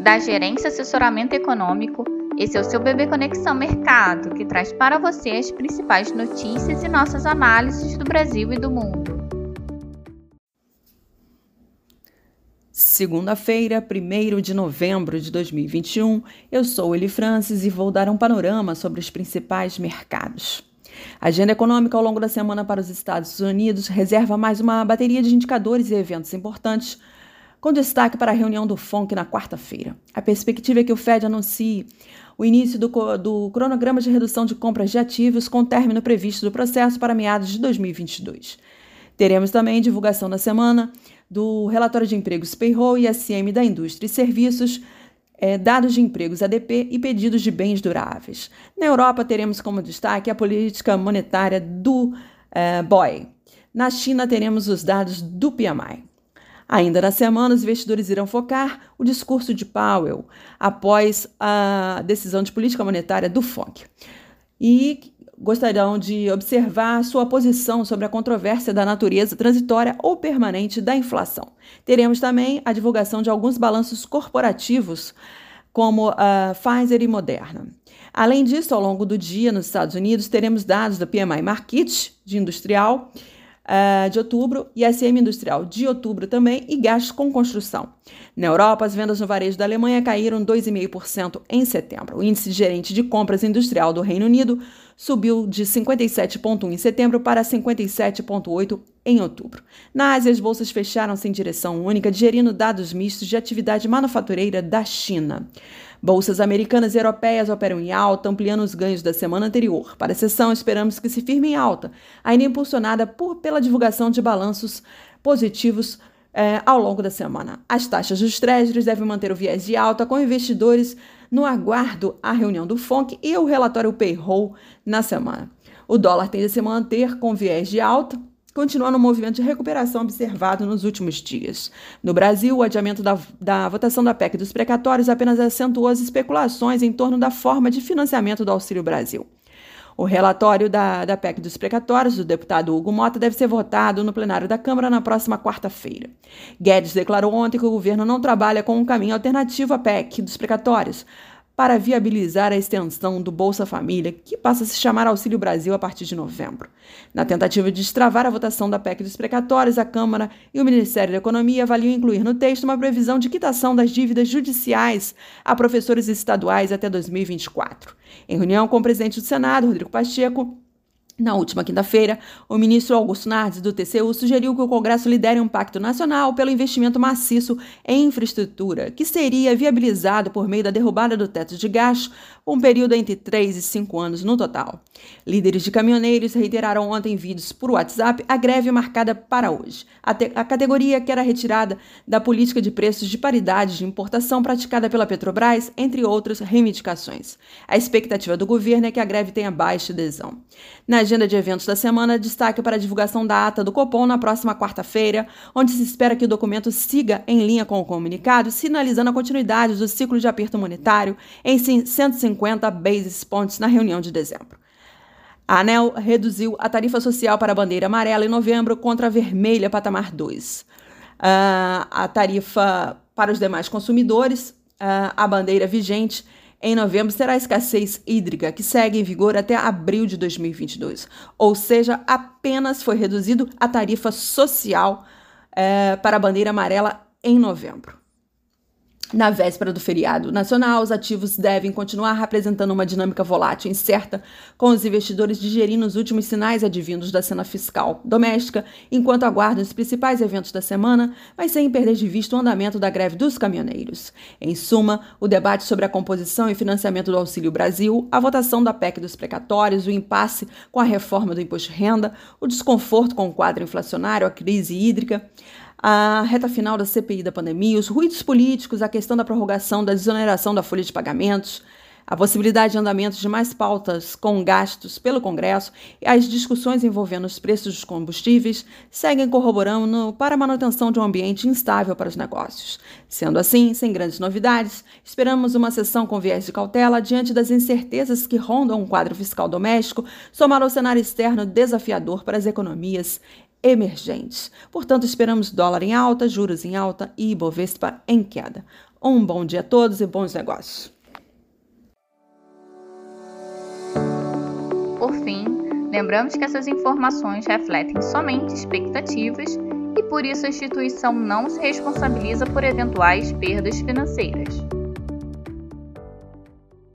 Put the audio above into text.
da Gerência Assessoramento Econômico. Esse é o seu Bebê Conexão Mercado, que traz para você as principais notícias e nossas análises do Brasil e do mundo. Segunda-feira, 1 de novembro de 2021, eu sou Eli Francis e vou dar um panorama sobre os principais mercados. A agenda econômica ao longo da semana para os Estados Unidos reserva mais uma bateria de indicadores e eventos importantes com destaque para a reunião do FONC na quarta-feira. A perspectiva é que o Fed anuncie o início do, do, cronograma de redução de compras de ativos com término previsto do processo para meados de 2022. Teremos também divulgação na semana do relatório de empregos payroll e SM da indústria e serviços, é, dados de empregos ADP e pedidos de bens duráveis. Na Europa, teremos como destaque a política monetária do é, BOE. Na China, teremos os dados do PMI. Ainda na semana, os investidores irão focar o discurso de Powell após a decisão de política monetária do FONC. E gostariam de observar sua posição sobre a controvérsia da natureza transitória ou permanente da inflação. Teremos também a divulgação de alguns balanços corporativos, como a Pfizer e Moderna. Além disso, ao longo do dia nos Estados Unidos, teremos dados da PMI Market de industrial uh, de outubro e SM Industrial de outubro também e gastos com construção. Na Europa, as vendas no varejo da Alemanha caíram 2,5% em setembro. O índice gerente de compras industrial do Reino Unido subiu de 57,1 em setembro para 57,8 em outubro. Na Ásia, as bolsas fecharam-se em direção única, digerindo dados mistos de atividade manufatureira da China. Bolsas americanas e europeias operam em alta, ampliando os ganhos da semana anterior. Para a sessão, esperamos que se firme em alta, ainda impulsionada por, pela divulgação de balanços positivos é, ao longo da semana. As taxas dos treasuries devem manter o viés de alta, com investidores no aguardo à reunião do FONC e o relatório payroll na semana. O dólar tende a se manter com viés de alta, continuando o movimento de recuperação observado nos últimos dias. No Brasil, o adiamento da, da votação da PEC dos precatórios apenas acentuou as especulações em torno da forma de financiamento do Auxílio Brasil. O relatório da, da PEC dos precatórios do deputado Hugo Mota deve ser votado no plenário da Câmara na próxima quarta-feira. Guedes declarou ontem que o governo não trabalha com um caminho alternativo à PEC dos precatórios, para viabilizar a extensão do Bolsa Família, que passa a se chamar Auxílio Brasil a partir de novembro. Na tentativa de destravar a votação da PEC dos precatórios, a Câmara e o Ministério da Economia avaliam incluir no texto uma previsão de quitação das dívidas judiciais a professores estaduais até 2024. Em reunião com o presidente do Senado, Rodrigo Pacheco, na última quinta-feira, o ministro Augusto Nardes, do TCU, sugeriu que o Congresso lidere um pacto nacional pelo investimento maciço em infraestrutura, que seria viabilizado por meio da derrubada do teto de gastos, um período entre 3 e 5 anos no total. Líderes de caminhoneiros reiteraram ontem em vídeos por WhatsApp a greve marcada para hoje. A, a categoria que era retirada da política de preços de paridade de importação praticada pela Petrobras, entre outras reivindicações. A expectativa do governo é que a greve tenha baixa adesão. Na agenda de eventos da semana, destaque para a divulgação da ata do Copom na próxima quarta-feira, onde se espera que o documento siga em linha com o comunicado, sinalizando a continuidade do ciclo de aperto monetário em 150 basis points na reunião de dezembro. A ANEL reduziu a tarifa social para a bandeira amarela em novembro contra a vermelha patamar 2. Uh, ah, a tarifa para os demais consumidores, uh, a bandeira vigente em novembro será a escassez hídrica, que segue em vigor até abril de 2022. Ou seja, apenas foi reduzido a tarifa social é, para a bandeira amarela em novembro. Na véspera do feriado nacional, os ativos devem continuar apresentando uma dinâmica volátil incerta, com os investidores digerindo os últimos sinais advindos da cena fiscal doméstica, enquanto aguardam os principais eventos da semana, mas sem perder de vista o andamento da greve dos caminhoneiros. Em suma, o debate sobre a composição e financiamento do Auxílio Brasil, a votação da PEC dos precatórios, o impasse com a reforma do imposto de renda, o desconforto com o quadro inflacionário, a crise hídrica, a reta final da CPI da pandemia, os ruídos políticos, a questão da prorrogação da desoneração da folha de pagamentos, a possibilidade de andamento de mais pautas com gastos pelo Congresso e as discussões envolvendo os preços dos combustíveis seguem corroborando para a manutenção de um ambiente instável para os negócios. Sendo assim, sem grandes novidades, esperamos uma sessão com viés de cautela diante das incertezas que rondam um quadro fiscal doméstico, somado ao cenário externo desafiador para as economias emergentes. Portanto, esperamos dólar em alta, juros em alta e Ibovespa em queda. Um bom dia a todos e bons negócios. Por fim, lembramos que essas informações refletem somente expectativas e por isso a instituição não se responsabiliza por eventuais perdas financeiras.